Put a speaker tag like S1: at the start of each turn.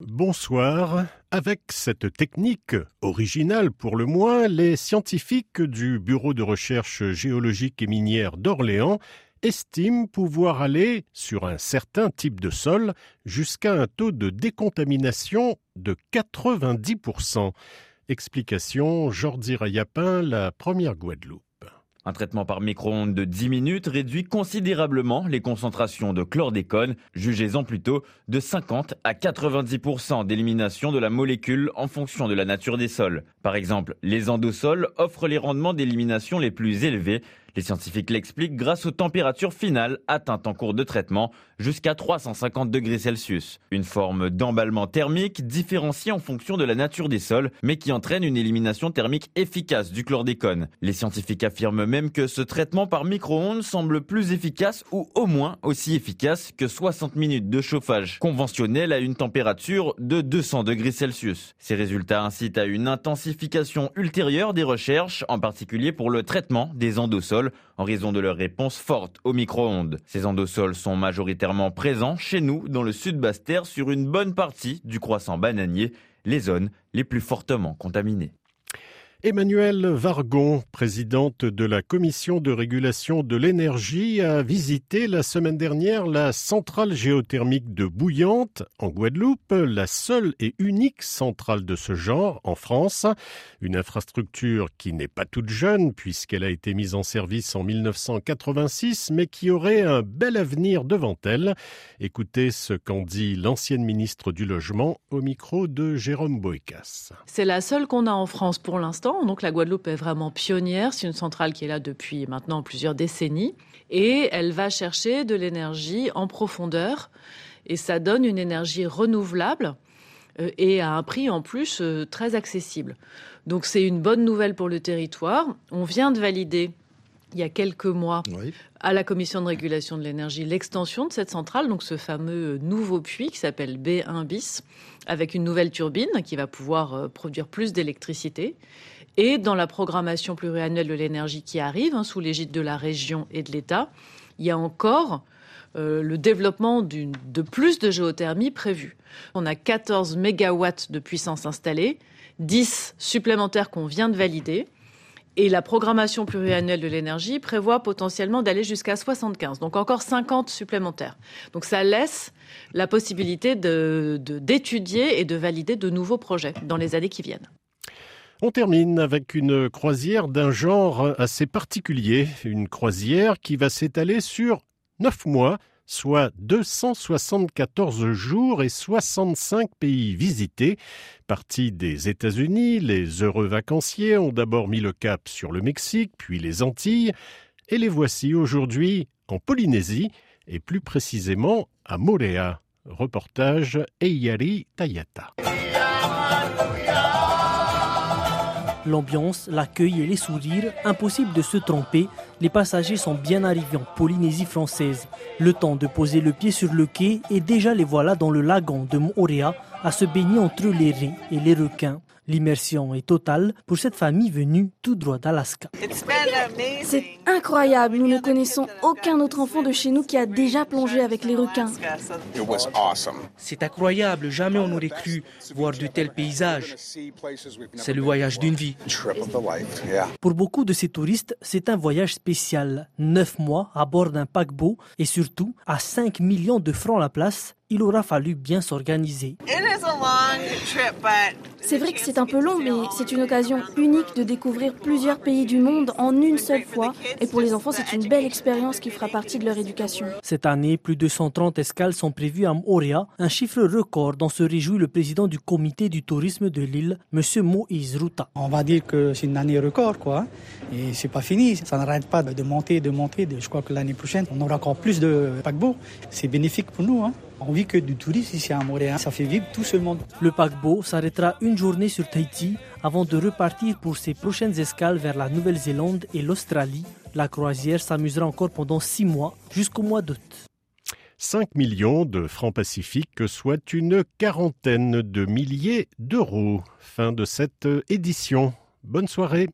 S1: Bonsoir. Avec cette technique, originale pour le moins, les scientifiques du Bureau de recherche géologique et minière d'Orléans estiment pouvoir aller, sur un certain type de sol, jusqu'à un taux de décontamination de 90%. Explication Jordi Rayapin, la première Guadeloupe.
S2: Un traitement par micro-ondes de 10 minutes réduit considérablement les concentrations de chlordécone, jugez-en plutôt de 50 à 90% d'élimination de la molécule en fonction de la nature des sols. Par exemple, les endosols offrent les rendements d'élimination les plus élevés les scientifiques l'expliquent grâce aux températures finales atteintes en cours de traitement jusqu'à 350 degrés Celsius. Une forme d'emballement thermique différenciée en fonction de la nature des sols, mais qui entraîne une élimination thermique efficace du chlordécone. Les scientifiques affirment même que ce traitement par micro-ondes semble plus efficace ou au moins aussi efficace que 60 minutes de chauffage conventionnel à une température de 200 degrés Celsius. Ces résultats incitent à une intensification ultérieure des recherches, en particulier pour le traitement des endosols en raison de leur réponse forte aux micro-ondes. Ces endosols sont majoritairement présents chez nous dans le sud Basse-Terre sur une bonne partie du croissant bananier, les zones les plus fortement contaminées.
S1: Emmanuelle Vargon, présidente de la Commission de régulation de l'énergie, a visité la semaine dernière la centrale géothermique de Bouillante, en Guadeloupe, la seule et unique centrale de ce genre en France. Une infrastructure qui n'est pas toute jeune, puisqu'elle a été mise en service en 1986, mais qui aurait un bel avenir devant elle. Écoutez ce qu'en dit l'ancienne ministre du Logement au micro de Jérôme Boécas.
S3: C'est la seule qu'on a en France pour l'instant donc la Guadeloupe est vraiment pionnière. C'est une centrale qui est là depuis maintenant plusieurs décennies. Et elle va chercher de l'énergie en profondeur. Et ça donne une énergie renouvelable euh, et à un prix en plus euh, très accessible. Donc c'est une bonne nouvelle pour le territoire. On vient de valider il y a quelques mois à la commission de régulation de l'énergie l'extension de cette centrale, donc ce fameux nouveau puits qui s'appelle B1 bis, avec une nouvelle turbine qui va pouvoir euh, produire plus d'électricité. Et dans la programmation pluriannuelle de l'énergie qui arrive, hein, sous l'égide de la région et de l'État, il y a encore euh, le développement de plus de géothermie prévu. On a 14 mégawatts de puissance installée, 10 supplémentaires qu'on vient de valider. Et la programmation pluriannuelle de l'énergie prévoit potentiellement d'aller jusqu'à 75, donc encore 50 supplémentaires. Donc ça laisse la possibilité d'étudier et de valider de nouveaux projets dans les années qui viennent.
S1: On termine avec une croisière d'un genre assez particulier, une croisière qui va s'étaler sur 9 mois soit 274 jours et 65 pays visités. Partis des États-Unis, les heureux vacanciers ont d'abord mis le cap sur le Mexique, puis les Antilles, et les voici aujourd'hui en Polynésie, et plus précisément à Moréa. Reportage Eyari Tayata.
S4: L'ambiance, l'accueil et les sourires, impossible de se tromper, les passagers sont bien arrivés en Polynésie française. Le temps de poser le pied sur le quai et déjà les voilà dans le lagon de Moorea à se baigner entre les raies et les requins. L'immersion est totale pour cette famille venue tout droit d'Alaska.
S5: C'est incroyable, nous ne connaissons aucun autre enfant de chez nous qui a déjà plongé avec les requins.
S6: C'est incroyable, jamais on n'aurait cru voir de tels paysages. C'est le voyage d'une vie.
S4: Pour beaucoup de ces touristes, c'est un voyage spécial. Neuf mois à bord d'un paquebot et surtout à 5 millions de francs la place, il aura fallu bien s'organiser.
S5: C'est vrai que c'est un peu long, mais c'est une occasion unique de découvrir plusieurs pays du monde en une seule fois. Et pour les enfants, c'est une belle expérience qui fera partie de leur éducation.
S4: Cette année, plus de 130 escales sont prévues à Moorea, un chiffre record dont se réjouit le président du comité du tourisme de l'île, M. Moïse Ruta.
S7: On va dire que c'est une année record, quoi. Et c'est pas fini, ça n'arrête pas de monter, de monter. Je crois que l'année prochaine, on aura encore plus de paquebots. C'est bénéfique pour nous. Hein. On vit que du tourisme ici à Montréal. Ça fait vivre tout ce monde.
S4: Le paquebot s'arrêtera une journée sur Tahiti avant de repartir pour ses prochaines escales vers la Nouvelle-Zélande et l'Australie. La croisière s'amusera encore pendant six mois jusqu'au mois d'août.
S1: 5 millions de francs pacifiques, soit une quarantaine de milliers d'euros. Fin de cette édition. Bonne soirée.